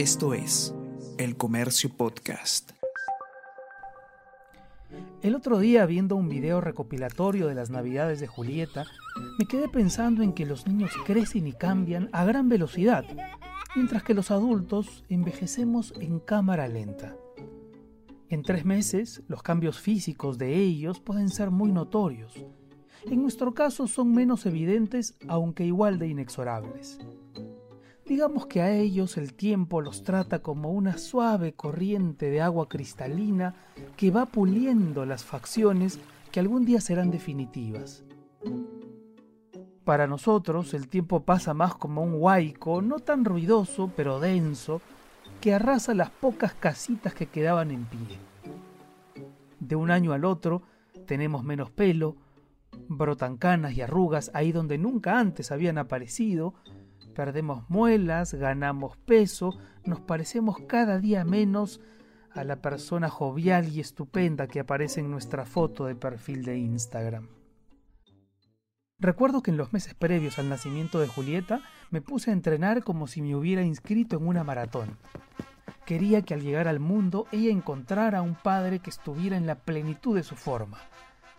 Esto es El Comercio Podcast. El otro día, viendo un video recopilatorio de las Navidades de Julieta, me quedé pensando en que los niños crecen y cambian a gran velocidad, mientras que los adultos envejecemos en cámara lenta. En tres meses, los cambios físicos de ellos pueden ser muy notorios. En nuestro caso son menos evidentes, aunque igual de inexorables. Digamos que a ellos el tiempo los trata como una suave corriente de agua cristalina que va puliendo las facciones que algún día serán definitivas. Para nosotros el tiempo pasa más como un huaico, no tan ruidoso, pero denso, que arrasa las pocas casitas que quedaban en pie. De un año al otro tenemos menos pelo, brotan canas y arrugas ahí donde nunca antes habían aparecido, perdemos muelas, ganamos peso, nos parecemos cada día menos a la persona jovial y estupenda que aparece en nuestra foto de perfil de Instagram. Recuerdo que en los meses previos al nacimiento de Julieta me puse a entrenar como si me hubiera inscrito en una maratón. Quería que al llegar al mundo ella encontrara a un padre que estuviera en la plenitud de su forma.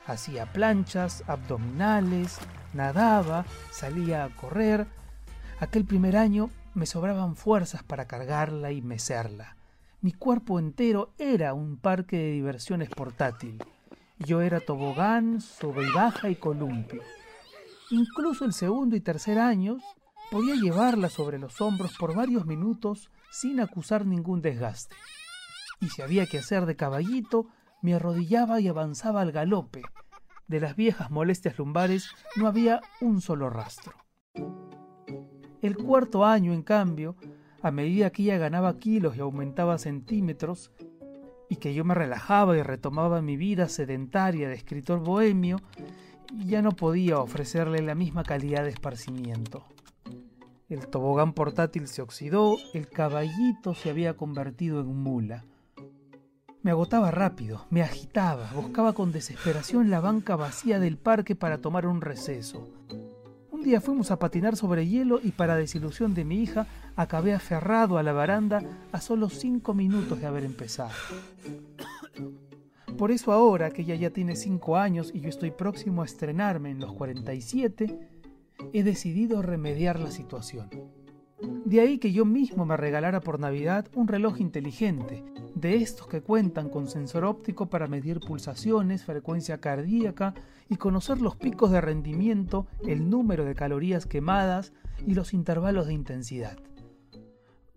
Hacía planchas, abdominales, nadaba, salía a correr, Aquel primer año me sobraban fuerzas para cargarla y mecerla. Mi cuerpo entero era un parque de diversiones portátil. Yo era tobogán, sube y baja y columpio. Incluso el segundo y tercer años podía llevarla sobre los hombros por varios minutos sin acusar ningún desgaste. Y si había que hacer de caballito, me arrodillaba y avanzaba al galope. De las viejas molestias lumbares no había un solo rastro. El cuarto año, en cambio, a medida que ella ganaba kilos y aumentaba centímetros, y que yo me relajaba y retomaba mi vida sedentaria de escritor bohemio, ya no podía ofrecerle la misma calidad de esparcimiento. El tobogán portátil se oxidó, el caballito se había convertido en mula. Me agotaba rápido, me agitaba, buscaba con desesperación la banca vacía del parque para tomar un receso. Un día fuimos a patinar sobre hielo y para desilusión de mi hija acabé aferrado a la baranda a solo cinco minutos de haber empezado. Por eso ahora que ella ya tiene cinco años y yo estoy próximo a estrenarme en los 47, he decidido remediar la situación. De ahí que yo mismo me regalara por Navidad un reloj inteligente, de estos que cuentan con sensor óptico para medir pulsaciones, frecuencia cardíaca y conocer los picos de rendimiento, el número de calorías quemadas y los intervalos de intensidad.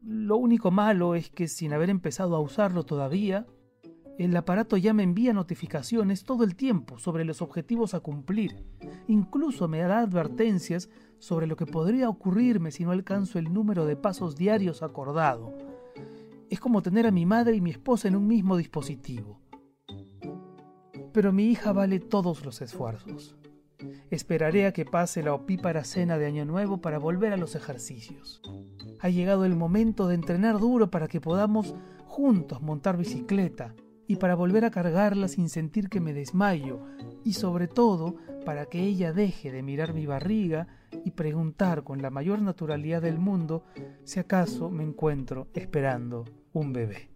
Lo único malo es que sin haber empezado a usarlo todavía, el aparato ya me envía notificaciones todo el tiempo sobre los objetivos a cumplir. Incluso me da advertencias sobre lo que podría ocurrirme si no alcanzo el número de pasos diarios acordado. Es como tener a mi madre y mi esposa en un mismo dispositivo. Pero mi hija vale todos los esfuerzos. Esperaré a que pase la opípara cena de Año Nuevo para volver a los ejercicios. Ha llegado el momento de entrenar duro para que podamos juntos montar bicicleta, y para volver a cargarla sin sentir que me desmayo y sobre todo para que ella deje de mirar mi barriga y preguntar con la mayor naturalidad del mundo si acaso me encuentro esperando un bebé.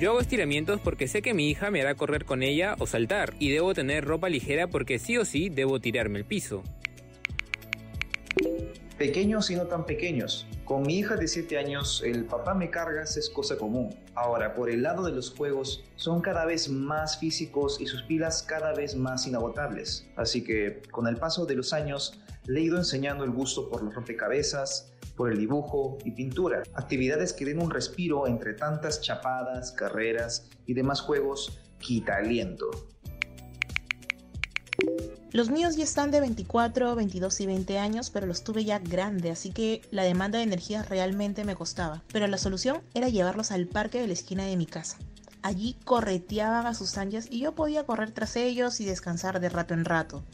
Yo hago estiramientos porque sé que mi hija me hará correr con ella o saltar, y debo tener ropa ligera porque sí o sí debo tirarme el piso pequeños y no tan pequeños. Con mi hija de 7 años, el papá me cargas es cosa común. Ahora, por el lado de los juegos, son cada vez más físicos y sus pilas cada vez más inagotables. Así que, con el paso de los años, le he ido enseñando el gusto por los rompecabezas, por el dibujo y pintura, actividades que den un respiro entre tantas chapadas, carreras y demás juegos quita aliento. Los míos ya están de 24, 22 y 20 años, pero los tuve ya grande, así que la demanda de energía realmente me costaba. Pero la solución era llevarlos al parque de la esquina de mi casa. Allí correteaban a sus anchas y yo podía correr tras ellos y descansar de rato en rato.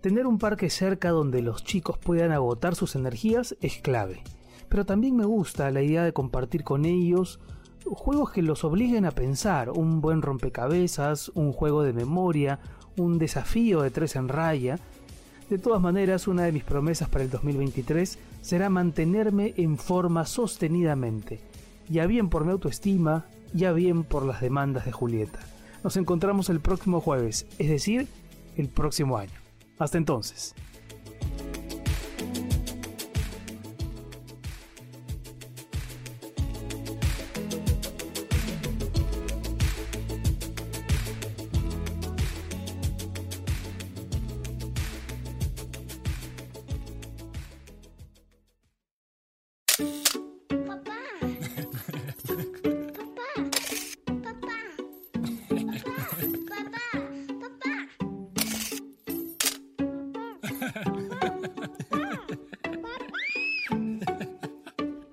Tener un parque cerca donde los chicos puedan agotar sus energías es clave. Pero también me gusta la idea de compartir con ellos juegos que los obliguen a pensar, un buen rompecabezas, un juego de memoria, un desafío de tres en raya. De todas maneras, una de mis promesas para el 2023 será mantenerme en forma sostenidamente, ya bien por mi autoestima, ya bien por las demandas de Julieta. Nos encontramos el próximo jueves, es decir, el próximo año. Hasta entonces.